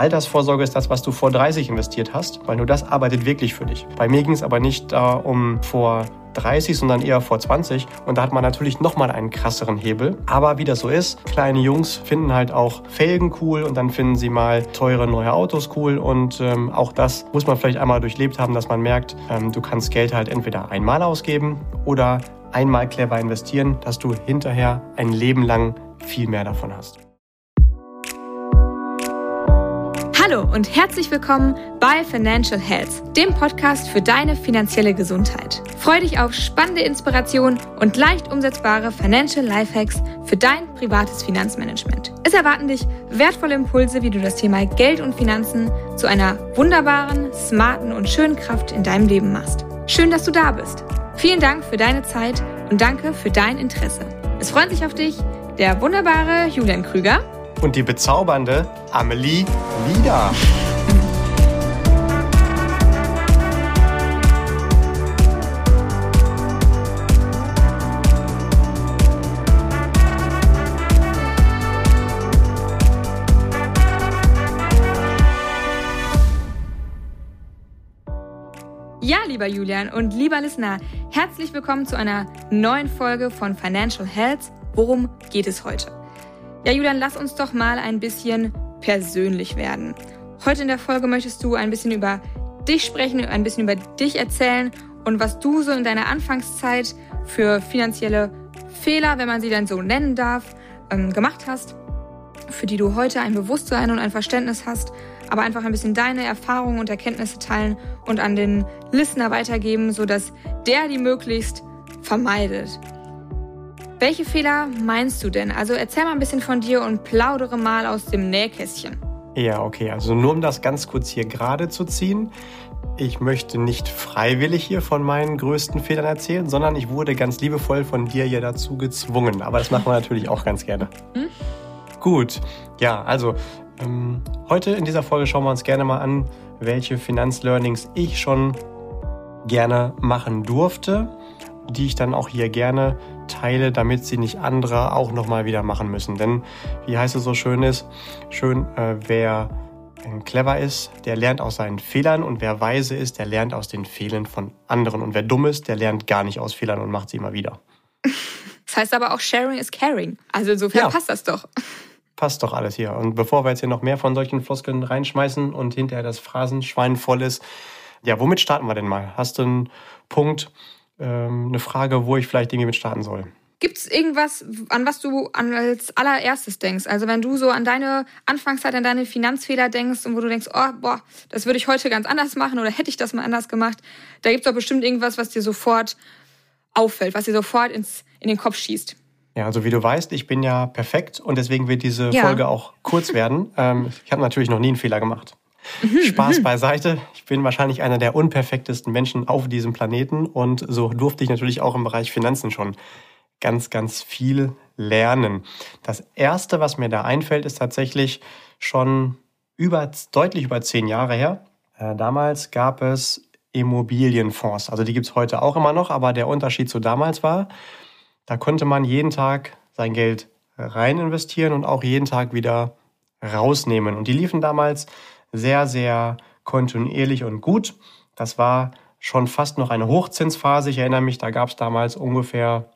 Altersvorsorge ist das, was du vor 30 investiert hast, weil nur das arbeitet wirklich für dich. Bei mir ging es aber nicht äh, um vor 30, sondern eher vor 20. Und da hat man natürlich nochmal einen krasseren Hebel. Aber wie das so ist, kleine Jungs finden halt auch Felgen cool und dann finden sie mal teure neue Autos cool. Und ähm, auch das muss man vielleicht einmal durchlebt haben, dass man merkt, ähm, du kannst Geld halt entweder einmal ausgeben oder einmal clever investieren, dass du hinterher ein Leben lang viel mehr davon hast. Hallo und herzlich willkommen bei Financial Health, dem Podcast für deine finanzielle Gesundheit. Freue dich auf spannende Inspirationen und leicht umsetzbare Financial Lifehacks für dein privates Finanzmanagement. Es erwarten dich wertvolle Impulse, wie du das Thema Geld und Finanzen zu einer wunderbaren, smarten und schönen Kraft in deinem Leben machst. Schön, dass du da bist. Vielen Dank für deine Zeit und danke für dein Interesse. Es freut sich auf dich der wunderbare Julian Krüger und die bezaubernde Amelie Lieder. Ja, lieber Julian und lieber Listener, herzlich willkommen zu einer neuen Folge von Financial Health. Worum geht es heute? Ja, Julian, lass uns doch mal ein bisschen persönlich werden. Heute in der Folge möchtest du ein bisschen über dich sprechen, ein bisschen über dich erzählen und was du so in deiner Anfangszeit für finanzielle Fehler, wenn man sie dann so nennen darf, ähm, gemacht hast, für die du heute ein Bewusstsein und ein Verständnis hast, aber einfach ein bisschen deine Erfahrungen und Erkenntnisse teilen und an den Listener weitergeben, sodass der die möglichst vermeidet. Welche Fehler meinst du denn? Also erzähl mal ein bisschen von dir und plaudere mal aus dem Nähkästchen. Ja, okay. Also nur um das ganz kurz hier gerade zu ziehen. Ich möchte nicht freiwillig hier von meinen größten Fehlern erzählen, sondern ich wurde ganz liebevoll von dir hier dazu gezwungen. Aber das machen wir natürlich auch ganz gerne. Hm? Gut. Ja, also ähm, heute in dieser Folge schauen wir uns gerne mal an, welche Finanzlearnings ich schon gerne machen durfte, die ich dann auch hier gerne teile, damit sie nicht andere auch nochmal wieder machen müssen. Denn, wie heißt es so schön ist, schön, äh, wer äh, clever ist, der lernt aus seinen Fehlern und wer weise ist, der lernt aus den Fehlern von anderen. Und wer dumm ist, der lernt gar nicht aus Fehlern und macht sie immer wieder. Das heißt aber auch Sharing is Caring. Also insofern ja. passt das doch. Passt doch alles hier. Und bevor wir jetzt hier noch mehr von solchen Floskeln reinschmeißen und hinterher das Phrasenschwein voll ist, ja, womit starten wir denn mal? Hast du einen Punkt, ähm, eine Frage, wo ich vielleicht irgendwie mit starten soll. Gibt es irgendwas, an was du als allererstes denkst? Also wenn du so an deine Anfangszeit, an deine Finanzfehler denkst und wo du denkst, oh, boah, das würde ich heute ganz anders machen oder hätte ich das mal anders gemacht, da gibt es doch bestimmt irgendwas, was dir sofort auffällt, was dir sofort ins, in den Kopf schießt. Ja, also wie du weißt, ich bin ja perfekt und deswegen wird diese ja. Folge auch kurz werden. ähm, ich habe natürlich noch nie einen Fehler gemacht. Mhm, Spaß mhm. beiseite. Ich bin wahrscheinlich einer der unperfektesten Menschen auf diesem Planeten und so durfte ich natürlich auch im Bereich Finanzen schon ganz, ganz viel lernen. Das erste, was mir da einfällt, ist tatsächlich schon über, deutlich über zehn Jahre her. Äh, damals gab es Immobilienfonds. Also die gibt es heute auch immer noch, aber der Unterschied zu damals war, da konnte man jeden Tag sein Geld rein investieren und auch jeden Tag wieder rausnehmen. Und die liefen damals sehr, sehr kontinuierlich und gut. Das war schon fast noch eine Hochzinsphase. Ich erinnere mich, da gab es damals ungefähr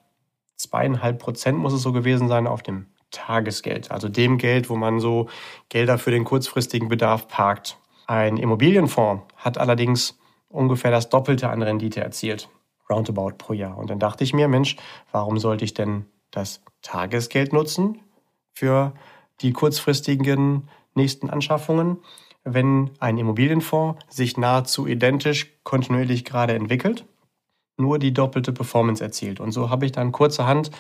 zweieinhalb Prozent, muss es so gewesen sein, auf dem Tagesgeld. Also dem Geld, wo man so Gelder für den kurzfristigen Bedarf parkt. Ein Immobilienfonds hat allerdings ungefähr das Doppelte an Rendite erzielt. Roundabout pro Jahr. Und dann dachte ich mir, Mensch, warum sollte ich denn das Tagesgeld nutzen für die kurzfristigen nächsten Anschaffungen? Wenn ein Immobilienfonds sich nahezu identisch kontinuierlich gerade entwickelt, nur die doppelte Performance erzielt. Und so habe ich dann kurzerhand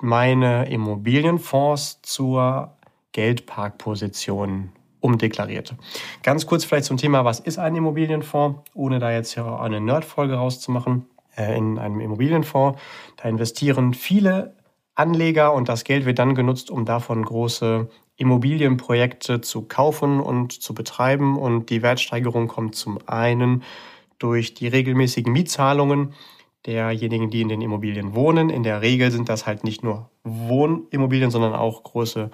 meine Immobilienfonds zur Geldparkposition umdeklariert. Ganz kurz vielleicht zum Thema, was ist ein Immobilienfonds, ohne da jetzt hier eine Nerdfolge rauszumachen. Äh, in einem Immobilienfonds, da investieren viele Anleger und das Geld wird dann genutzt, um davon große Immobilienprojekte zu kaufen und zu betreiben. Und die Wertsteigerung kommt zum einen durch die regelmäßigen Mietzahlungen derjenigen, die in den Immobilien wohnen. In der Regel sind das halt nicht nur Wohnimmobilien, sondern auch große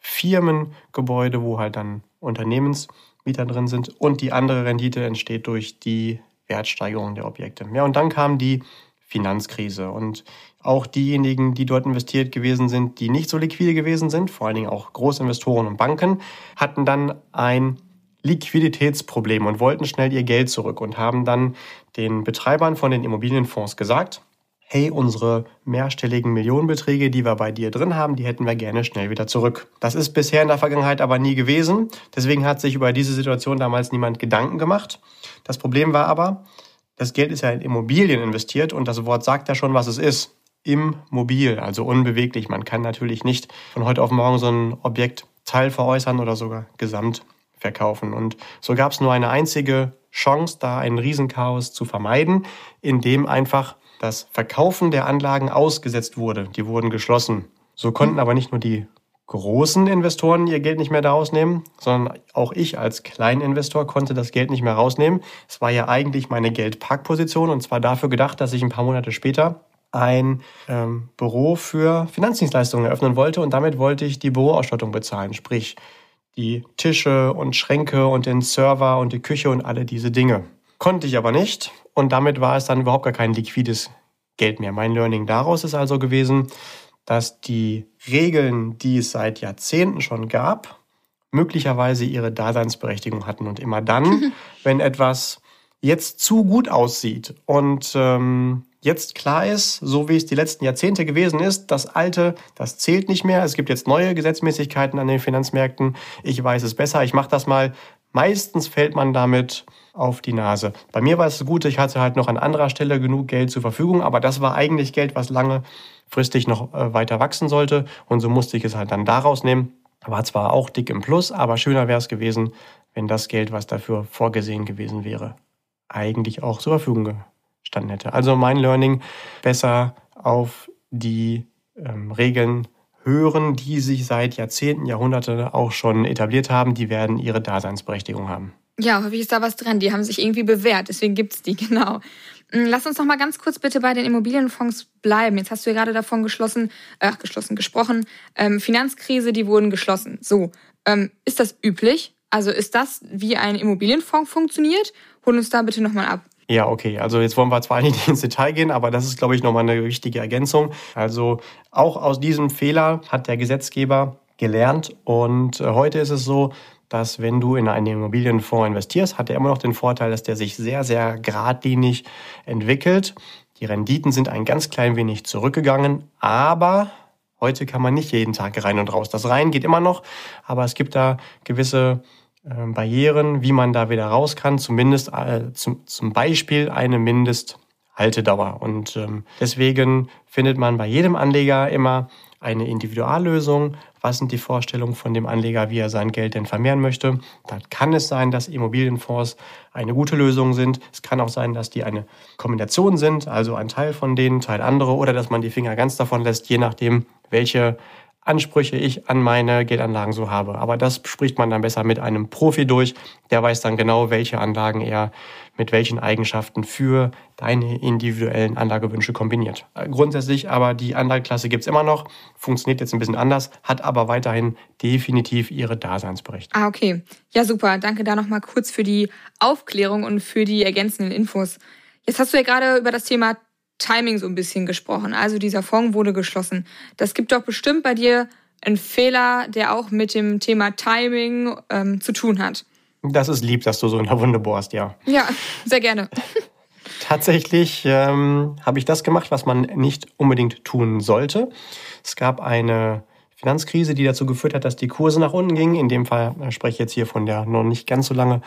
Firmengebäude, wo halt dann Unternehmensmieter drin sind. Und die andere Rendite entsteht durch die Wertsteigerung der Objekte. Ja, und dann kam die Finanzkrise und auch diejenigen, die dort investiert gewesen sind, die nicht so liquide gewesen sind, vor allen Dingen auch Großinvestoren und Banken, hatten dann ein Liquiditätsproblem und wollten schnell ihr Geld zurück und haben dann den Betreibern von den Immobilienfonds gesagt, hey, unsere mehrstelligen Millionenbeträge, die wir bei dir drin haben, die hätten wir gerne schnell wieder zurück. Das ist bisher in der Vergangenheit aber nie gewesen. Deswegen hat sich über diese Situation damals niemand Gedanken gemacht. Das Problem war aber, das Geld ist ja in Immobilien investiert und das Wort sagt ja schon, was es ist. Immobil, also unbeweglich. Man kann natürlich nicht von heute auf morgen so ein Objekt teilveräußern oder sogar gesamt verkaufen. Und so gab es nur eine einzige Chance, da ein Riesenchaos zu vermeiden, indem einfach das Verkaufen der Anlagen ausgesetzt wurde. Die wurden geschlossen. So konnten aber nicht nur die großen Investoren ihr Geld nicht mehr daraus nehmen, sondern auch ich als Kleininvestor konnte das Geld nicht mehr rausnehmen. Es war ja eigentlich meine Geldparkposition und zwar dafür gedacht, dass ich ein paar Monate später ein ähm, Büro für Finanzdienstleistungen eröffnen wollte und damit wollte ich die Büroausstattung bezahlen, sprich die Tische und Schränke und den Server und die Küche und alle diese Dinge. Konnte ich aber nicht und damit war es dann überhaupt gar kein liquides Geld mehr. Mein Learning daraus ist also gewesen, dass die Regeln, die es seit Jahrzehnten schon gab, möglicherweise ihre Daseinsberechtigung hatten. Und immer dann, wenn etwas jetzt zu gut aussieht und ähm, jetzt klar ist, so wie es die letzten Jahrzehnte gewesen ist, das Alte, das zählt nicht mehr. Es gibt jetzt neue Gesetzmäßigkeiten an den Finanzmärkten. Ich weiß es besser. Ich mache das mal. Meistens fällt man damit auf die Nase. Bei mir war es gut, ich hatte halt noch an anderer Stelle genug Geld zur Verfügung, aber das war eigentlich Geld, was langfristig noch äh, weiter wachsen sollte. Und so musste ich es halt dann daraus nehmen. War zwar auch dick im Plus, aber schöner wäre es gewesen, wenn das Geld, was dafür vorgesehen gewesen wäre, eigentlich auch zur Verfügung gestanden hätte. Also mein Learning, besser auf die ähm, Regeln hören, die sich seit Jahrzehnten, Jahrhunderten auch schon etabliert haben, die werden ihre Daseinsberechtigung haben. Ja, häufig ist da was dran. Die haben sich irgendwie bewährt, deswegen gibt es die, genau. Hm, lass uns noch mal ganz kurz bitte bei den Immobilienfonds bleiben. Jetzt hast du ja gerade davon geschlossen, äh, geschlossen gesprochen. Ähm, Finanzkrise, die wurden geschlossen. So, ähm, ist das üblich? Also ist das, wie ein Immobilienfonds funktioniert? Hol uns da bitte nochmal ab. Ja, okay. Also jetzt wollen wir zwar nicht ins Detail gehen, aber das ist, glaube ich, nochmal eine wichtige Ergänzung. Also auch aus diesem Fehler hat der Gesetzgeber gelernt. Und äh, heute ist es so, dass wenn du in einen Immobilienfonds investierst, hat er immer noch den Vorteil, dass der sich sehr, sehr geradlinig entwickelt. Die Renditen sind ein ganz klein wenig zurückgegangen, aber heute kann man nicht jeden Tag rein und raus. Das rein geht immer noch, aber es gibt da gewisse ähm, Barrieren, wie man da wieder raus kann, zumindest äh, zum, zum Beispiel eine Mindesthaltedauer. Und ähm, deswegen findet man bei jedem Anleger immer eine Individuallösung. Was sind die Vorstellungen von dem Anleger, wie er sein Geld denn vermehren möchte? Da kann es sein, dass Immobilienfonds eine gute Lösung sind. Es kann auch sein, dass die eine Kombination sind, also ein Teil von denen, Teil andere, oder dass man die Finger ganz davon lässt, je nachdem, welche Ansprüche ich an meine Geldanlagen so habe. Aber das spricht man dann besser mit einem Profi durch. Der weiß dann genau, welche Anlagen er mit welchen Eigenschaften für deine individuellen Anlagewünsche kombiniert. Grundsätzlich aber die Anlageklasse gibt's immer noch, funktioniert jetzt ein bisschen anders, hat aber weiterhin definitiv ihre Daseinsberechtigung. Ah, okay. Ja, super. Danke da nochmal kurz für die Aufklärung und für die ergänzenden Infos. Jetzt hast du ja gerade über das Thema Timing so ein bisschen gesprochen. Also dieser Fonds wurde geschlossen. Das gibt doch bestimmt bei dir einen Fehler, der auch mit dem Thema Timing ähm, zu tun hat. Das ist lieb, dass du so in der Wunde bohrst, ja. Ja, sehr gerne. Tatsächlich ähm, habe ich das gemacht, was man nicht unbedingt tun sollte. Es gab eine Finanzkrise, die dazu geführt hat, dass die Kurse nach unten gingen. In dem Fall äh, spreche ich jetzt hier von der noch nicht ganz so lange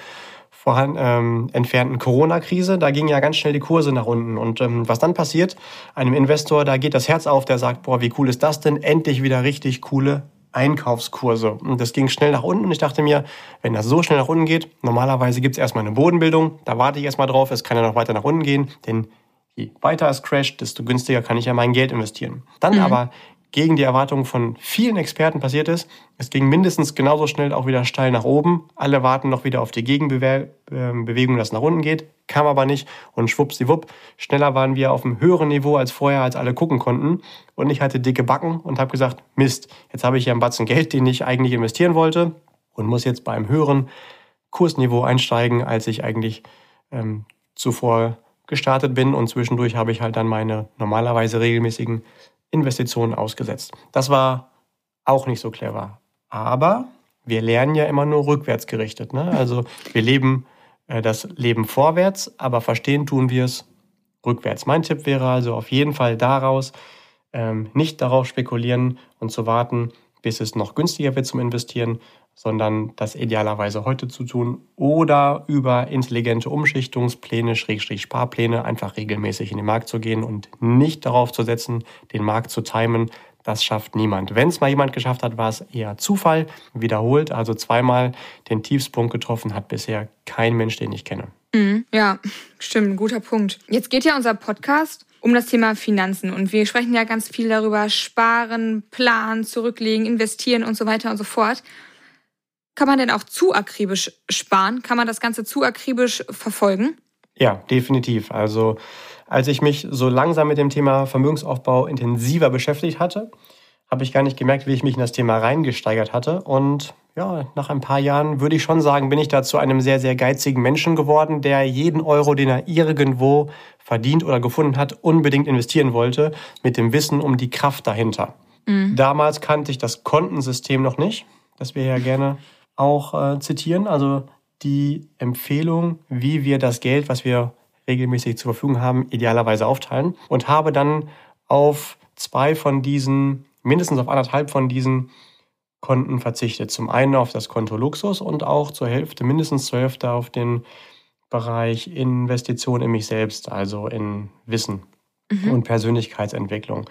vorhanden, ähm, entfernten Corona-Krise. Da gingen ja ganz schnell die Kurse nach unten. Und ähm, was dann passiert? Einem Investor, da geht das Herz auf, der sagt, boah, wie cool ist das denn? Endlich wieder richtig coole Einkaufskurse. Und das ging schnell nach unten. Und ich dachte mir, wenn das so schnell nach unten geht, normalerweise gibt es erstmal eine Bodenbildung. Da warte ich erstmal drauf. Es kann ja noch weiter nach unten gehen. Denn je weiter es crasht, desto günstiger kann ich ja mein Geld investieren. Dann mhm. aber gegen die Erwartungen von vielen Experten passiert ist. Es ging mindestens genauso schnell auch wieder steil nach oben. Alle warten noch wieder auf die Gegenbewegung, dass es nach unten geht. Kam aber nicht. Und schwuppsiwupp, schneller waren wir auf einem höheren Niveau als vorher, als alle gucken konnten. Und ich hatte dicke Backen und habe gesagt, Mist, jetzt habe ich hier einen Batzen Geld, den ich eigentlich investieren wollte. und muss jetzt bei einem höheren Kursniveau einsteigen, als ich eigentlich ähm, zuvor gestartet bin. Und zwischendurch habe ich halt dann meine normalerweise regelmäßigen Investitionen ausgesetzt. Das war auch nicht so clever. Aber wir lernen ja immer nur rückwärts gerichtet. Ne? Also wir leben äh, das Leben vorwärts, aber verstehen tun wir es rückwärts. Mein Tipp wäre also auf jeden Fall daraus, ähm, nicht darauf spekulieren und zu warten, bis es noch günstiger wird zum Investieren, sondern das idealerweise heute zu tun oder über intelligente Umschichtungspläne, Schrägstrich Sparpläne einfach regelmäßig in den Markt zu gehen und nicht darauf zu setzen, den Markt zu timen. Das schafft niemand. Wenn es mal jemand geschafft hat, war es eher Zufall. Wiederholt, also zweimal den Tiefspunkt getroffen, hat bisher kein Mensch, den ich kenne. Mhm, ja, stimmt, guter Punkt. Jetzt geht ja unser Podcast um das Thema Finanzen und wir sprechen ja ganz viel darüber, sparen, planen, zurücklegen, investieren und so weiter und so fort. Kann man denn auch zu akribisch sparen? Kann man das Ganze zu akribisch verfolgen? Ja, definitiv. Also als ich mich so langsam mit dem Thema Vermögensaufbau intensiver beschäftigt hatte, habe ich gar nicht gemerkt, wie ich mich in das Thema reingesteigert hatte. Und ja, nach ein paar Jahren würde ich schon sagen, bin ich da zu einem sehr, sehr geizigen Menschen geworden, der jeden Euro, den er irgendwo verdient oder gefunden hat, unbedingt investieren wollte, mit dem Wissen um die Kraft dahinter. Mhm. Damals kannte ich das Kontensystem noch nicht, das wir ja gerne auch äh, zitieren. Also die Empfehlung, wie wir das Geld, was wir regelmäßig zur Verfügung haben, idealerweise aufteilen. Und habe dann auf zwei von diesen, mindestens auf anderthalb von diesen Konten verzichtet. Zum einen auf das Konto Luxus und auch zur Hälfte, mindestens zur Hälfte auf den Bereich Investition in mich selbst, also in Wissen mhm. und Persönlichkeitsentwicklung.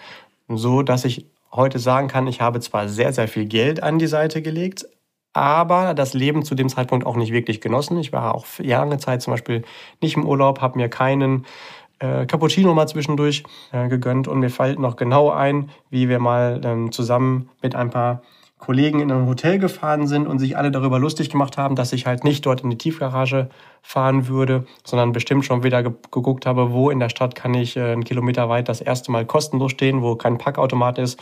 So dass ich heute sagen kann, ich habe zwar sehr, sehr viel Geld an die Seite gelegt, aber das Leben zu dem Zeitpunkt auch nicht wirklich genossen. Ich war auch lange Zeit zum Beispiel nicht im Urlaub, habe mir keinen äh, Cappuccino mal zwischendurch äh, gegönnt und mir fällt noch genau ein, wie wir mal ähm, zusammen mit ein paar Kollegen in ein Hotel gefahren sind und sich alle darüber lustig gemacht haben, dass ich halt nicht dort in die Tiefgarage fahren würde, sondern bestimmt schon wieder geguckt habe, wo in der Stadt kann ich äh, einen Kilometer weit das erste Mal kostenlos stehen, wo kein Packautomat ist.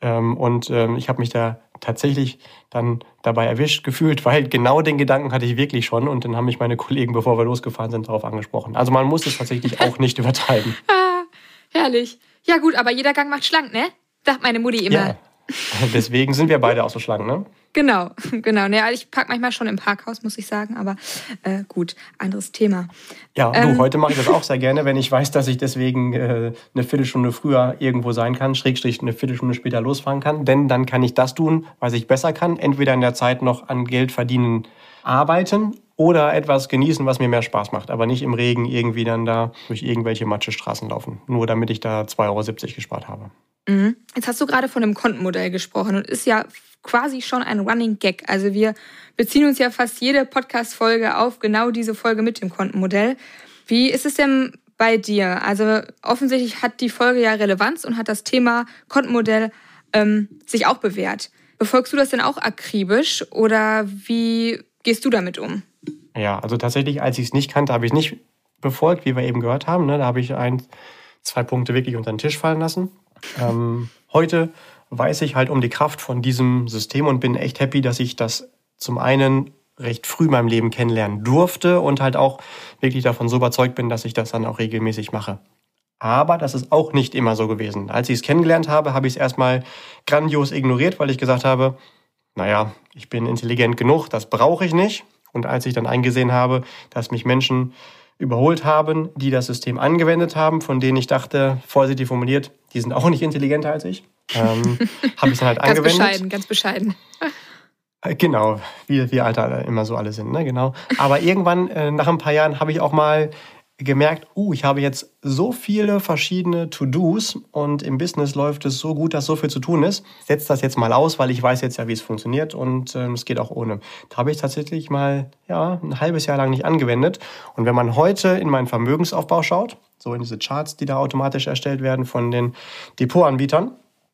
Ähm, und ähm, ich habe mich da tatsächlich dann dabei erwischt gefühlt, weil genau den Gedanken hatte ich wirklich schon und dann haben mich meine Kollegen, bevor wir losgefahren sind, darauf angesprochen. Also man muss es tatsächlich auch nicht übertreiben. ah, herrlich. Ja gut, aber jeder Gang macht schlank, ne? Sagt meine Mutti immer. Ja. Deswegen sind wir beide auch so schlank, ne? Genau, genau. Ne, ich park manchmal schon im Parkhaus, muss ich sagen, aber äh, gut, anderes Thema. Ja, ähm, du, heute mache ich das auch sehr gerne, wenn ich weiß, dass ich deswegen äh, eine Viertelstunde früher irgendwo sein kann, Schrägstrich eine Viertelstunde später losfahren kann. Denn dann kann ich das tun, was ich besser kann. Entweder in der Zeit noch an Geld verdienen, arbeiten oder etwas genießen, was mir mehr Spaß macht. Aber nicht im Regen irgendwie dann da durch irgendwelche Matschestraßen laufen. Nur damit ich da 2,70 Euro gespart habe. Mhm. Jetzt hast du gerade von einem Kontenmodell gesprochen und ist ja quasi schon ein Running Gag. Also wir beziehen uns ja fast jede Podcast-Folge auf genau diese Folge mit dem Kontenmodell. Wie ist es denn bei dir? Also offensichtlich hat die Folge ja Relevanz und hat das Thema Kontenmodell ähm, sich auch bewährt. Befolgst du das denn auch akribisch oder wie gehst du damit um? Ja, also tatsächlich, als ich es nicht kannte, habe ich nicht befolgt, wie wir eben gehört haben. Ne? Da habe ich ein, zwei Punkte wirklich unter den Tisch fallen lassen. Ähm, heute weiß ich halt um die Kraft von diesem System und bin echt happy, dass ich das zum einen recht früh in meinem Leben kennenlernen durfte und halt auch wirklich davon so überzeugt bin, dass ich das dann auch regelmäßig mache. Aber das ist auch nicht immer so gewesen. Als ich es kennengelernt habe, habe ich es erstmal grandios ignoriert, weil ich gesagt habe, naja, ich bin intelligent genug, das brauche ich nicht. Und als ich dann eingesehen habe, dass mich Menschen überholt haben, die das System angewendet haben, von denen ich dachte, vorsichtig formuliert, die sind auch nicht intelligenter als ich. Ähm, habe ich dann halt ganz angewendet. Ganz bescheiden, ganz bescheiden. Äh, genau, wie wir Alter immer so alle sind, ne? Genau. Aber irgendwann, äh, nach ein paar Jahren, habe ich auch mal gemerkt, uh, ich habe jetzt so viele verschiedene To-Dos und im Business läuft es so gut, dass so viel zu tun ist. Setz das jetzt mal aus, weil ich weiß jetzt ja, wie es funktioniert und äh, es geht auch ohne. Da habe ich tatsächlich mal ja, ein halbes Jahr lang nicht angewendet. Und wenn man heute in meinen Vermögensaufbau schaut, so in diese Charts, die da automatisch erstellt werden von den Depotanbietern,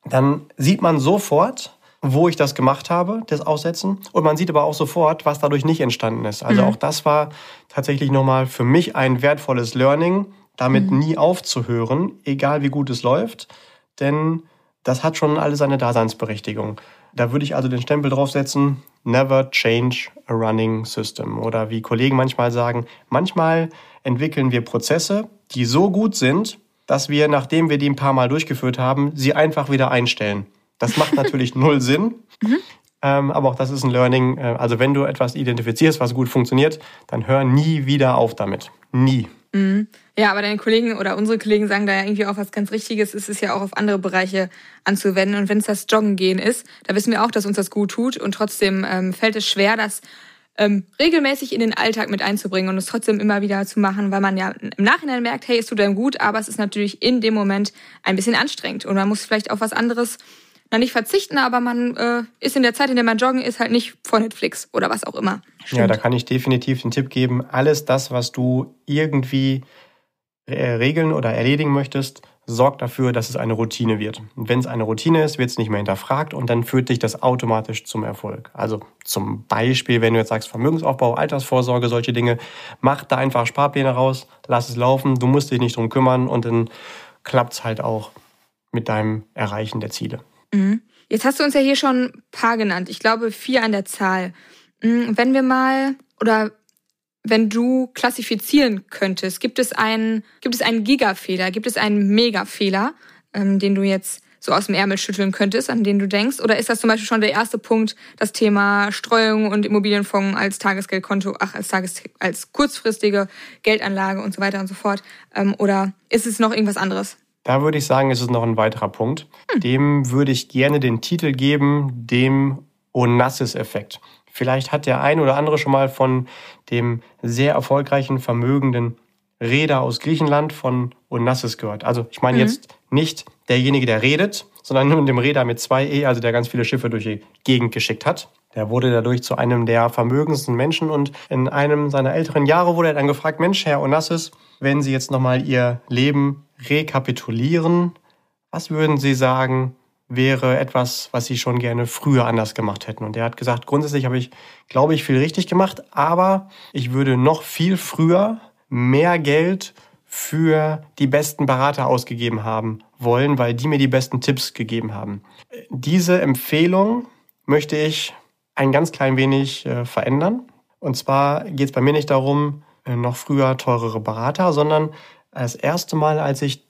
dann sieht man sofort, wo ich das gemacht habe, das Aussetzen. Und man sieht aber auch sofort, was dadurch nicht entstanden ist. Also mhm. auch das war tatsächlich nochmal für mich ein wertvolles Learning, damit mhm. nie aufzuhören, egal wie gut es läuft. Denn das hat schon alle seine Daseinsberechtigung. Da würde ich also den Stempel draufsetzen, never change a running system. Oder wie Kollegen manchmal sagen, manchmal entwickeln wir Prozesse, die so gut sind, dass wir, nachdem wir die ein paar Mal durchgeführt haben, sie einfach wieder einstellen. Das macht natürlich null Sinn. Mhm. Ähm, aber auch das ist ein Learning. Äh, also wenn du etwas identifizierst, was gut funktioniert, dann hör nie wieder auf damit. Nie. Mhm. Ja, aber deine Kollegen oder unsere Kollegen sagen da ja irgendwie auch was ganz Richtiges. Es ist ja auch auf andere Bereiche anzuwenden. Und wenn es das Joggen gehen ist, da wissen wir auch, dass uns das gut tut. Und trotzdem ähm, fällt es schwer, das ähm, regelmäßig in den Alltag mit einzubringen und es trotzdem immer wieder zu machen, weil man ja im Nachhinein merkt, hey, es tut einem gut, aber es ist natürlich in dem Moment ein bisschen anstrengend und man muss vielleicht auf was anderes na nicht verzichten, aber man äh, ist in der Zeit, in der man joggen ist, halt nicht vor Netflix oder was auch immer. Stimmt. Ja, da kann ich definitiv den Tipp geben, alles das, was du irgendwie äh, regeln oder erledigen möchtest, sorgt dafür, dass es eine Routine wird. Und wenn es eine Routine ist, wird es nicht mehr hinterfragt und dann führt dich das automatisch zum Erfolg. Also zum Beispiel, wenn du jetzt sagst Vermögensaufbau, Altersvorsorge, solche Dinge, mach da einfach Sparpläne raus, lass es laufen, du musst dich nicht drum kümmern und dann klappt es halt auch mit deinem Erreichen der Ziele. Mhm. Jetzt hast du uns ja hier schon ein paar genannt. Ich glaube vier an der Zahl. Mhm, wenn wir mal oder wenn du klassifizieren könntest, gibt es einen, gibt es einen Gigafehler, gibt es einen Megafehler, ähm, den du jetzt so aus dem Ärmel schütteln könntest, an den du denkst? Oder ist das zum Beispiel schon der erste Punkt, das Thema Streuung und Immobilienfonds als Tagesgeldkonto, ach, als, Tages als kurzfristige Geldanlage und so weiter und so fort? Ähm, oder ist es noch irgendwas anderes? Da würde ich sagen, ist es noch ein weiterer Punkt. Hm. Dem würde ich gerne den Titel geben, dem Onassis-Effekt. Vielleicht hat der ein oder andere schon mal von dem sehr erfolgreichen, vermögenden Reeder aus Griechenland von Onassis gehört. Also ich meine mhm. jetzt nicht derjenige, der redet, sondern nur dem Reeder mit zwei E, also der ganz viele Schiffe durch die Gegend geschickt hat. Der wurde dadurch zu einem der vermögendsten Menschen und in einem seiner älteren Jahre wurde er dann gefragt, Mensch, Herr Onassis, wenn Sie jetzt nochmal Ihr Leben rekapitulieren, was würden Sie sagen, wäre etwas, was Sie schon gerne früher anders gemacht hätten? Und er hat gesagt, grundsätzlich habe ich, glaube ich, viel richtig gemacht, aber ich würde noch viel früher mehr Geld für die besten Berater ausgegeben haben wollen, weil die mir die besten Tipps gegeben haben. Diese Empfehlung möchte ich ein ganz klein wenig äh, verändern. Und zwar geht es bei mir nicht darum, äh, noch früher teurere Berater, sondern das erste Mal, als ich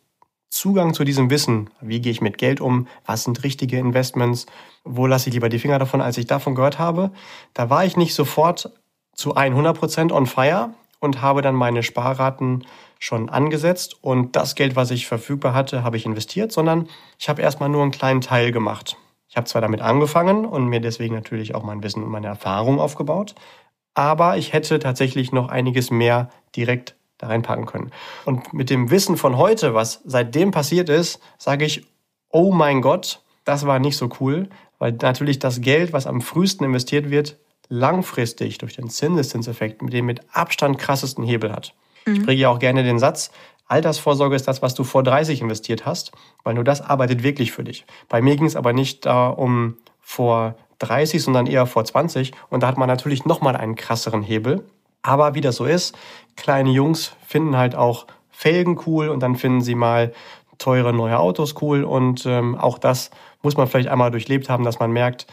Zugang zu diesem Wissen, wie gehe ich mit Geld um, was sind richtige Investments, wo lasse ich lieber die Finger davon, als ich davon gehört habe, da war ich nicht sofort zu 100% on fire und habe dann meine Sparraten schon angesetzt und das Geld, was ich verfügbar hatte, habe ich investiert, sondern ich habe erstmal nur einen kleinen Teil gemacht. Ich habe zwar damit angefangen und mir deswegen natürlich auch mein Wissen und meine Erfahrung aufgebaut, aber ich hätte tatsächlich noch einiges mehr direkt da reinpacken können. Und mit dem Wissen von heute, was seitdem passiert ist, sage ich, oh mein Gott, das war nicht so cool, weil natürlich das Geld, was am frühesten investiert wird, langfristig durch den Zinseszinseffekt mit dem mit Abstand krassesten Hebel hat. Mhm. Ich bringe ja auch gerne den Satz, Altersvorsorge ist das, was du vor 30 investiert hast, weil nur das arbeitet wirklich für dich. Bei mir ging es aber nicht da um vor 30, sondern eher vor 20. Und da hat man natürlich nochmal einen krasseren Hebel. Aber wie das so ist, kleine Jungs finden halt auch Felgen cool und dann finden sie mal teure neue Autos cool. Und ähm, auch das muss man vielleicht einmal durchlebt haben, dass man merkt,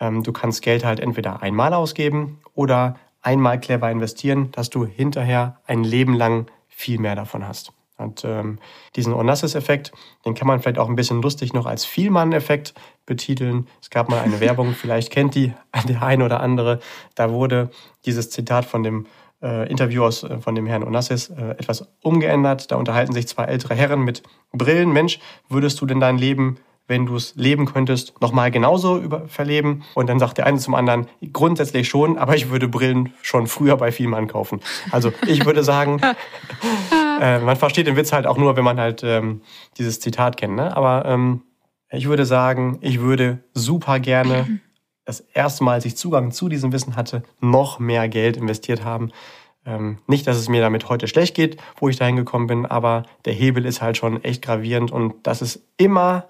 ähm, du kannst Geld halt entweder einmal ausgeben oder einmal clever investieren, dass du hinterher ein Leben lang viel mehr davon hast. Und ähm, diesen Onassis-Effekt, den kann man vielleicht auch ein bisschen lustig noch als Vielmann-Effekt betiteln. Es gab mal eine Werbung, vielleicht kennt die der eine oder andere. Da wurde dieses Zitat von dem äh, Interview aus, äh, von dem Herrn Onassis äh, etwas umgeändert. Da unterhalten sich zwei ältere Herren mit Brillen. Mensch, würdest du denn dein Leben wenn du es leben könntest, nochmal genauso über verleben. Und dann sagt der eine zum anderen, grundsätzlich schon, aber ich würde Brillen schon früher bei Vielmann kaufen. Also ich würde sagen, äh, man versteht den Witz halt auch nur, wenn man halt ähm, dieses Zitat kennt. Ne? Aber ähm, ich würde sagen, ich würde super gerne das erste Mal, als ich Zugang zu diesem Wissen hatte, noch mehr Geld investiert haben. Ähm, nicht, dass es mir damit heute schlecht geht, wo ich dahin gekommen bin, aber der Hebel ist halt schon echt gravierend und das ist immer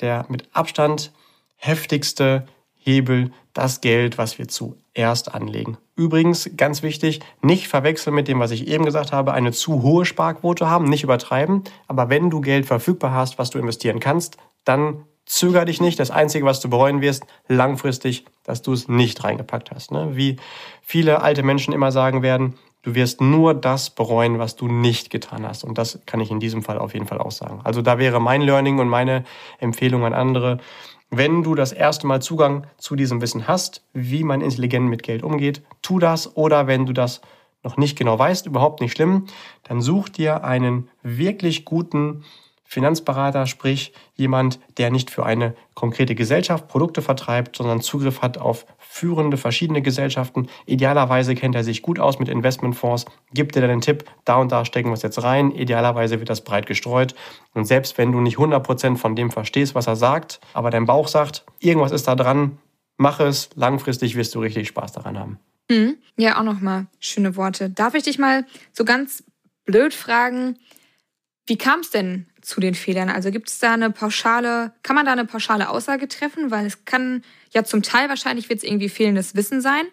der mit Abstand heftigste Hebel das Geld, was wir zuerst anlegen. Übrigens, ganz wichtig, nicht verwechseln mit dem, was ich eben gesagt habe, eine zu hohe Sparquote haben, nicht übertreiben. Aber wenn du Geld verfügbar hast, was du investieren kannst, dann zöger dich nicht. Das Einzige, was du bereuen wirst, langfristig, dass du es nicht reingepackt hast. Ne? Wie viele alte Menschen immer sagen werden, du wirst nur das bereuen, was du nicht getan hast. Und das kann ich in diesem Fall auf jeden Fall auch sagen. Also da wäre mein Learning und meine Empfehlung an andere, wenn du das erste Mal Zugang zu diesem Wissen hast, wie man intelligent mit Geld umgeht, tu das. Oder wenn du das noch nicht genau weißt, überhaupt nicht schlimm, dann such dir einen wirklich guten Finanzberater, sprich jemand, der nicht für eine konkrete Gesellschaft Produkte vertreibt, sondern Zugriff hat auf führende verschiedene Gesellschaften. Idealerweise kennt er sich gut aus mit Investmentfonds, gibt dir dann den Tipp, da und da stecken wir es jetzt rein. Idealerweise wird das breit gestreut. Und selbst wenn du nicht 100% von dem verstehst, was er sagt, aber dein Bauch sagt, irgendwas ist da dran, mach es, langfristig wirst du richtig Spaß daran haben. Mhm. Ja, auch nochmal schöne Worte. Darf ich dich mal so ganz blöd fragen, wie kam es denn zu den Fehlern? Also gibt es da eine pauschale, kann man da eine pauschale Aussage treffen? Weil es kann ja zum Teil wahrscheinlich wird es irgendwie fehlendes Wissen sein,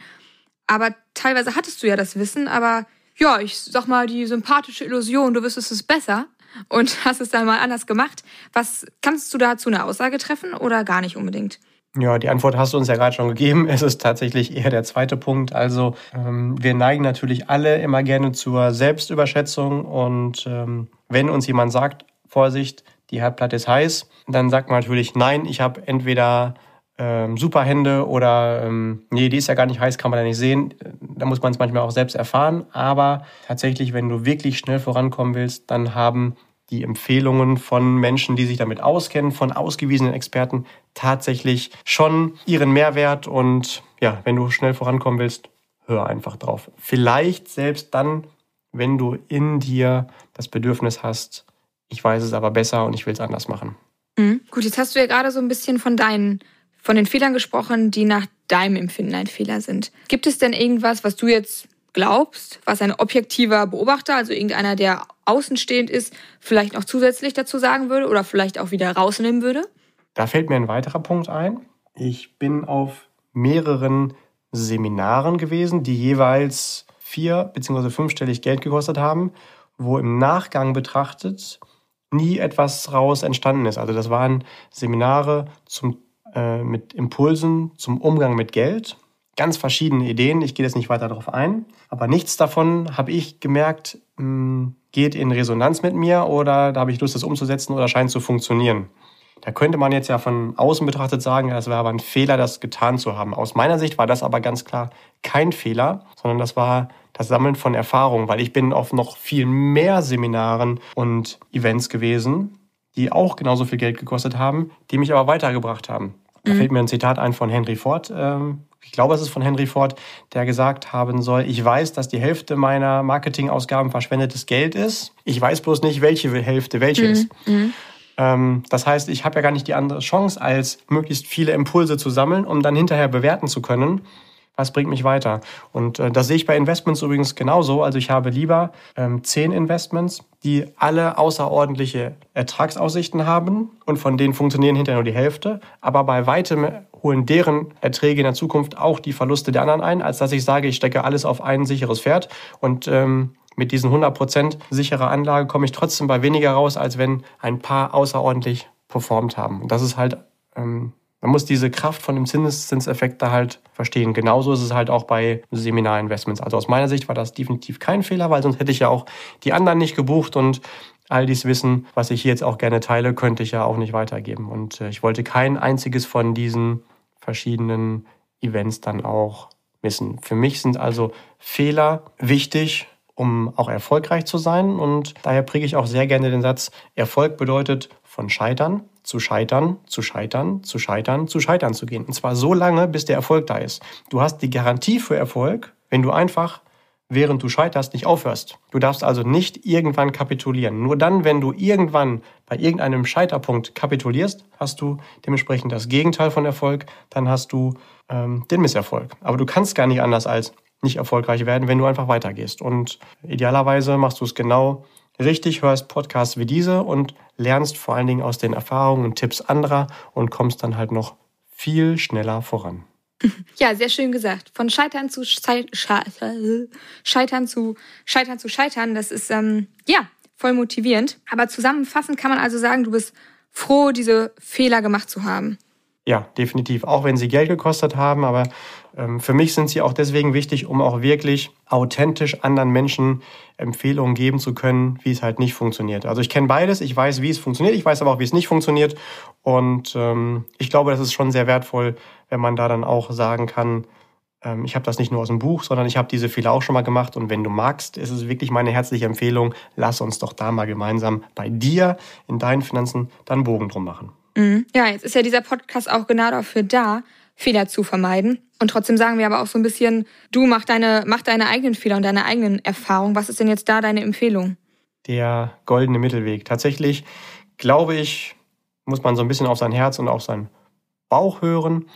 aber teilweise hattest du ja das Wissen, aber ja, ich sag mal die sympathische Illusion, du wüsstest es besser und hast es dann mal anders gemacht. Was kannst du dazu eine Aussage treffen oder gar nicht unbedingt? Ja, die Antwort hast du uns ja gerade schon gegeben. Es ist tatsächlich eher der zweite Punkt. Also ähm, wir neigen natürlich alle immer gerne zur Selbstüberschätzung und ähm, wenn uns jemand sagt, Vorsicht, die Herdplatte ist heiß, dann sagt man natürlich, nein, ich habe entweder ähm, super Hände oder ähm, nee, die ist ja gar nicht heiß, kann man ja nicht sehen. Da muss man es manchmal auch selbst erfahren. Aber tatsächlich, wenn du wirklich schnell vorankommen willst, dann haben die Empfehlungen von Menschen, die sich damit auskennen, von ausgewiesenen Experten tatsächlich schon ihren Mehrwert. Und ja, wenn du schnell vorankommen willst, hör einfach drauf. Vielleicht selbst dann, wenn du in dir das Bedürfnis hast, ich weiß es aber besser und ich will es anders machen. Mhm. Gut, jetzt hast du ja gerade so ein bisschen von deinen, von den Fehlern gesprochen, die nach deinem Empfinden ein Fehler sind. Gibt es denn irgendwas, was du jetzt glaubst, was ein objektiver Beobachter, also irgendeiner, der außenstehend ist, vielleicht noch zusätzlich dazu sagen würde oder vielleicht auch wieder rausnehmen würde? Da fällt mir ein weiterer Punkt ein. Ich bin auf mehreren Seminaren gewesen, die jeweils vier bzw. fünfstellig Geld gekostet haben, wo im Nachgang betrachtet nie etwas raus entstanden ist. Also das waren Seminare zum, äh, mit Impulsen zum Umgang mit Geld ganz verschiedene Ideen. Ich gehe jetzt nicht weiter darauf ein. Aber nichts davon habe ich gemerkt, hm, geht in Resonanz mit mir oder da habe ich Lust, das umzusetzen oder scheint zu funktionieren. Da könnte man jetzt ja von außen betrachtet sagen, das wäre aber ein Fehler, das getan zu haben. Aus meiner Sicht war das aber ganz klar kein Fehler, sondern das war das Sammeln von Erfahrungen, weil ich bin auf noch viel mehr Seminaren und Events gewesen, die auch genauso viel Geld gekostet haben, die mich aber weitergebracht haben. Da mhm. fällt mir ein Zitat ein von Henry Ford, ähm, ich glaube, es ist von Henry Ford, der gesagt haben soll, ich weiß, dass die Hälfte meiner Marketingausgaben verschwendetes Geld ist. Ich weiß bloß nicht, welche Hälfte welche mhm. ist. Mhm. Ähm, das heißt, ich habe ja gar nicht die andere Chance, als möglichst viele Impulse zu sammeln, um dann hinterher bewerten zu können, was bringt mich weiter. Und äh, das sehe ich bei Investments übrigens genauso. Also ich habe lieber ähm, zehn Investments, die alle außerordentliche Ertragsaussichten haben und von denen funktionieren hinterher nur die Hälfte, aber bei weitem holen deren Erträge in der Zukunft auch die Verluste der anderen ein, als dass ich sage, ich stecke alles auf ein sicheres Pferd und ähm, mit diesen 100% sicherer Anlage komme ich trotzdem bei weniger raus, als wenn ein paar außerordentlich performt haben. Und das ist halt ähm, man muss diese Kraft von dem Zinseszinseffekt da halt verstehen. Genauso ist es halt auch bei Seminarinvestments. Also aus meiner Sicht war das definitiv kein Fehler, weil sonst hätte ich ja auch die anderen nicht gebucht und all dies Wissen, was ich hier jetzt auch gerne teile, könnte ich ja auch nicht weitergeben. Und äh, ich wollte kein einziges von diesen verschiedenen Events dann auch missen. Für mich sind also Fehler wichtig, um auch erfolgreich zu sein. Und daher präge ich auch sehr gerne den Satz, Erfolg bedeutet von Scheitern zu scheitern, zu scheitern, zu scheitern, zu scheitern zu gehen. Und zwar so lange, bis der Erfolg da ist. Du hast die Garantie für Erfolg, wenn du einfach, während du scheiterst, nicht aufhörst. Du darfst also nicht irgendwann kapitulieren. Nur dann, wenn du irgendwann bei irgendeinem Scheiterpunkt kapitulierst, hast du dementsprechend das Gegenteil von Erfolg, dann hast du ähm, den Misserfolg. Aber du kannst gar nicht anders als nicht erfolgreich werden, wenn du einfach weitergehst. Und idealerweise machst du es genau richtig, hörst Podcasts wie diese und lernst vor allen Dingen aus den Erfahrungen und Tipps anderer und kommst dann halt noch viel schneller voran. Ja, sehr schön gesagt. Von Scheitern zu Scheitern zu Scheitern zu Scheitern, das ist ähm, ja voll motivierend. Aber zusammenfassend kann man also sagen, du bist froh, diese Fehler gemacht zu haben. Ja, definitiv. Auch wenn sie Geld gekostet haben, aber für mich sind sie auch deswegen wichtig, um auch wirklich authentisch anderen Menschen Empfehlungen geben zu können, wie es halt nicht funktioniert. Also ich kenne beides, ich weiß, wie es funktioniert, ich weiß aber auch, wie es nicht funktioniert. Und ähm, ich glaube, das ist schon sehr wertvoll, wenn man da dann auch sagen kann, ähm, ich habe das nicht nur aus dem Buch, sondern ich habe diese Fehler auch schon mal gemacht. Und wenn du magst, ist es wirklich meine herzliche Empfehlung, lass uns doch da mal gemeinsam bei dir in deinen Finanzen dann Bogen drum machen. Mhm. Ja, jetzt ist ja dieser Podcast auch genau dafür da, Fehler zu vermeiden. Und trotzdem sagen wir aber auch so ein bisschen, du mach deine, mach deine eigenen Fehler und deine eigenen Erfahrungen. Was ist denn jetzt da deine Empfehlung? Der goldene Mittelweg. Tatsächlich glaube ich, muss man so ein bisschen auf sein Herz und auf seinen Bauch hören.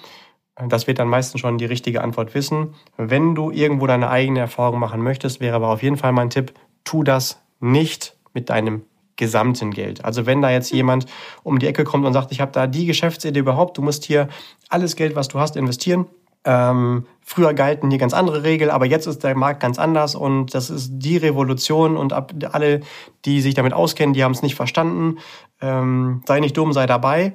Das wird dann meistens schon die richtige Antwort wissen. Wenn du irgendwo deine eigene Erfahrung machen möchtest, wäre aber auf jeden Fall mein Tipp, tu das nicht mit deinem gesamten Geld. Also wenn da jetzt jemand um die Ecke kommt und sagt, ich habe da die Geschäftsidee überhaupt, du musst hier alles Geld, was du hast, investieren. Ähm, früher galten hier ganz andere Regeln, aber jetzt ist der Markt ganz anders und das ist die Revolution und ab, alle, die sich damit auskennen, die haben es nicht verstanden. Ähm, sei nicht dumm, sei dabei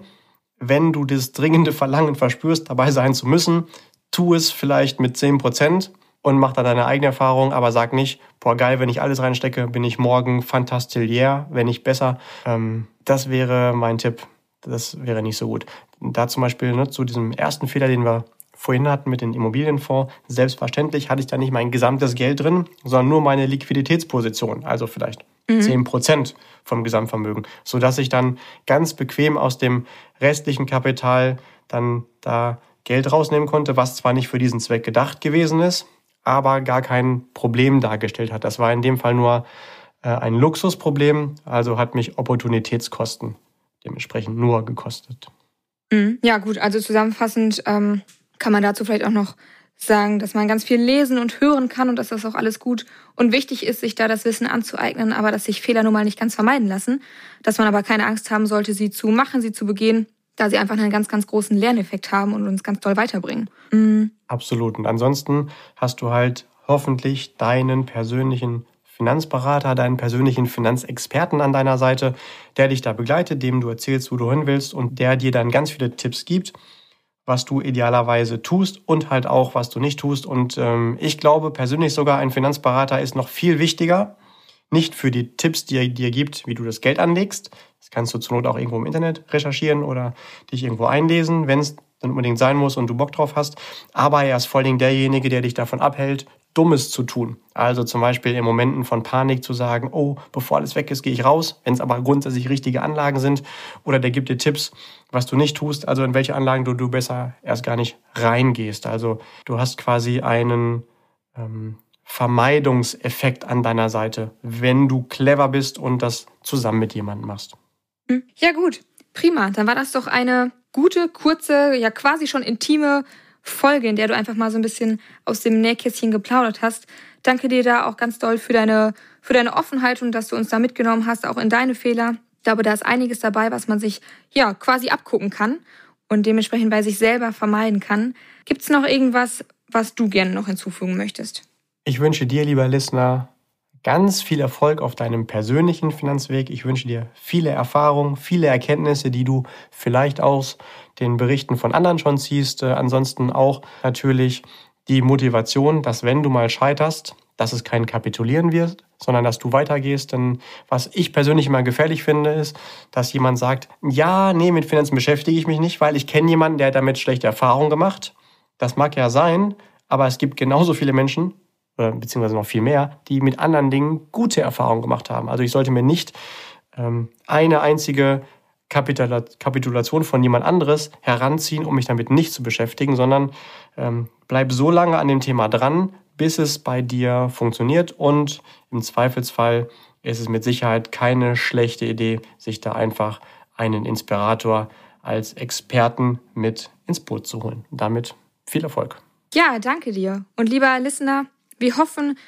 wenn du das dringende Verlangen verspürst, dabei sein zu müssen, tu es vielleicht mit 10 Prozent und mach dann deine eigene Erfahrung, aber sag nicht, boah geil, wenn ich alles reinstecke, bin ich morgen fantastilier, wenn nicht besser. Ähm, das wäre mein Tipp. Das wäre nicht so gut. Da zum Beispiel ne, zu diesem ersten Fehler, den wir vorhin hatten mit den Immobilienfonds, selbstverständlich hatte ich da nicht mein gesamtes Geld drin, sondern nur meine Liquiditätsposition, also vielleicht mhm. 10 Prozent vom Gesamtvermögen, sodass ich dann ganz bequem aus dem restlichen Kapital dann da Geld rausnehmen konnte, was zwar nicht für diesen Zweck gedacht gewesen ist, aber gar kein Problem dargestellt hat. Das war in dem Fall nur äh, ein Luxusproblem, also hat mich Opportunitätskosten dementsprechend nur gekostet. Mhm. Ja gut, also zusammenfassend ähm, kann man dazu vielleicht auch noch sagen, dass man ganz viel lesen und hören kann und dass das auch alles gut und wichtig ist, sich da das Wissen anzueignen, aber dass sich Fehler nun mal nicht ganz vermeiden lassen, dass man aber keine Angst haben sollte, sie zu machen, sie zu begehen, da sie einfach einen ganz, ganz großen Lerneffekt haben und uns ganz toll weiterbringen. Mhm. Absolut. Und ansonsten hast du halt hoffentlich deinen persönlichen Finanzberater, deinen persönlichen Finanzexperten an deiner Seite, der dich da begleitet, dem du erzählst, wo du hin willst und der dir dann ganz viele Tipps gibt was du idealerweise tust und halt auch, was du nicht tust. Und ähm, ich glaube persönlich sogar, ein Finanzberater ist noch viel wichtiger. Nicht für die Tipps, die er dir gibt, wie du das Geld anlegst. Das kannst du zur Not auch irgendwo im Internet recherchieren oder dich irgendwo einlesen, wenn es dann unbedingt sein muss und du Bock drauf hast. Aber er ist vor allen Dingen derjenige, der dich davon abhält, Dummes zu tun. Also zum Beispiel in Momenten von Panik zu sagen, oh, bevor alles weg ist, gehe ich raus, wenn es aber grundsätzlich richtige Anlagen sind. Oder der gibt dir Tipps, was du nicht tust, also in welche Anlagen du, du besser erst gar nicht reingehst. Also du hast quasi einen ähm, Vermeidungseffekt an deiner Seite, wenn du clever bist und das zusammen mit jemandem machst. Hm. Ja gut, prima. Dann war das doch eine gute, kurze, ja quasi schon intime Folge, in der du einfach mal so ein bisschen aus dem Nähkästchen geplaudert hast. Danke dir da auch ganz doll für deine, für deine Offenheit und dass du uns da mitgenommen hast, auch in deine Fehler. Ich glaube, da ist einiges dabei, was man sich ja quasi abgucken kann und dementsprechend bei sich selber vermeiden kann. Gibt es noch irgendwas, was du gerne noch hinzufügen möchtest? Ich wünsche dir, lieber Listener, ganz viel Erfolg auf deinem persönlichen Finanzweg. Ich wünsche dir viele Erfahrungen, viele Erkenntnisse, die du vielleicht aus den Berichten von anderen schon ziehst. Äh, ansonsten auch natürlich die Motivation, dass wenn du mal scheiterst, dass es kein Kapitulieren wird, sondern dass du weitergehst. Denn was ich persönlich immer gefährlich finde, ist, dass jemand sagt, ja, nee, mit Finanzen beschäftige ich mich nicht, weil ich kenne jemanden, der hat damit schlechte Erfahrungen gemacht. Das mag ja sein, aber es gibt genauso viele Menschen, oder beziehungsweise noch viel mehr, die mit anderen Dingen gute Erfahrungen gemacht haben. Also ich sollte mir nicht ähm, eine einzige Kapitulation von jemand anderes heranziehen, um mich damit nicht zu beschäftigen, sondern ähm, bleib so lange an dem Thema dran, bis es bei dir funktioniert und im Zweifelsfall ist es mit Sicherheit keine schlechte Idee, sich da einfach einen Inspirator als Experten mit ins Boot zu holen. Damit viel Erfolg. Ja, danke dir. Und lieber Listener, wir hoffen,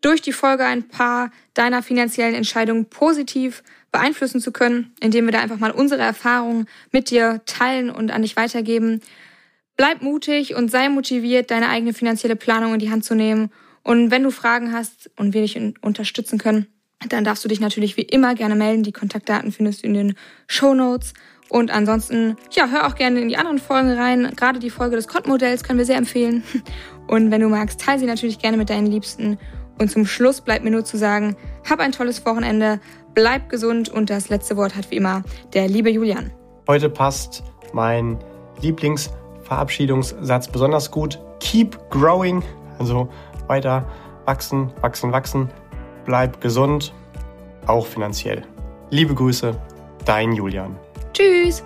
durch die Folge ein paar deiner finanziellen Entscheidungen positiv beeinflussen zu können, indem wir da einfach mal unsere Erfahrungen mit dir teilen und an dich weitergeben. Bleib mutig und sei motiviert, deine eigene finanzielle Planung in die Hand zu nehmen. Und wenn du Fragen hast und wir dich unterstützen können, dann darfst du dich natürlich wie immer gerne melden. Die Kontaktdaten findest du in den Show Notes. Und ansonsten, ja, hör auch gerne in die anderen Folgen rein. Gerade die Folge des Kott-Modells können wir sehr empfehlen. Und wenn du magst, teile sie natürlich gerne mit deinen Liebsten. Und zum Schluss bleibt mir nur zu sagen, hab ein tolles Wochenende, bleib gesund und das letzte Wort hat wie immer der liebe Julian. Heute passt mein Lieblingsverabschiedungssatz besonders gut. Keep growing, also weiter wachsen, wachsen, wachsen. Bleib gesund, auch finanziell. Liebe Grüße, dein Julian. Tschüss!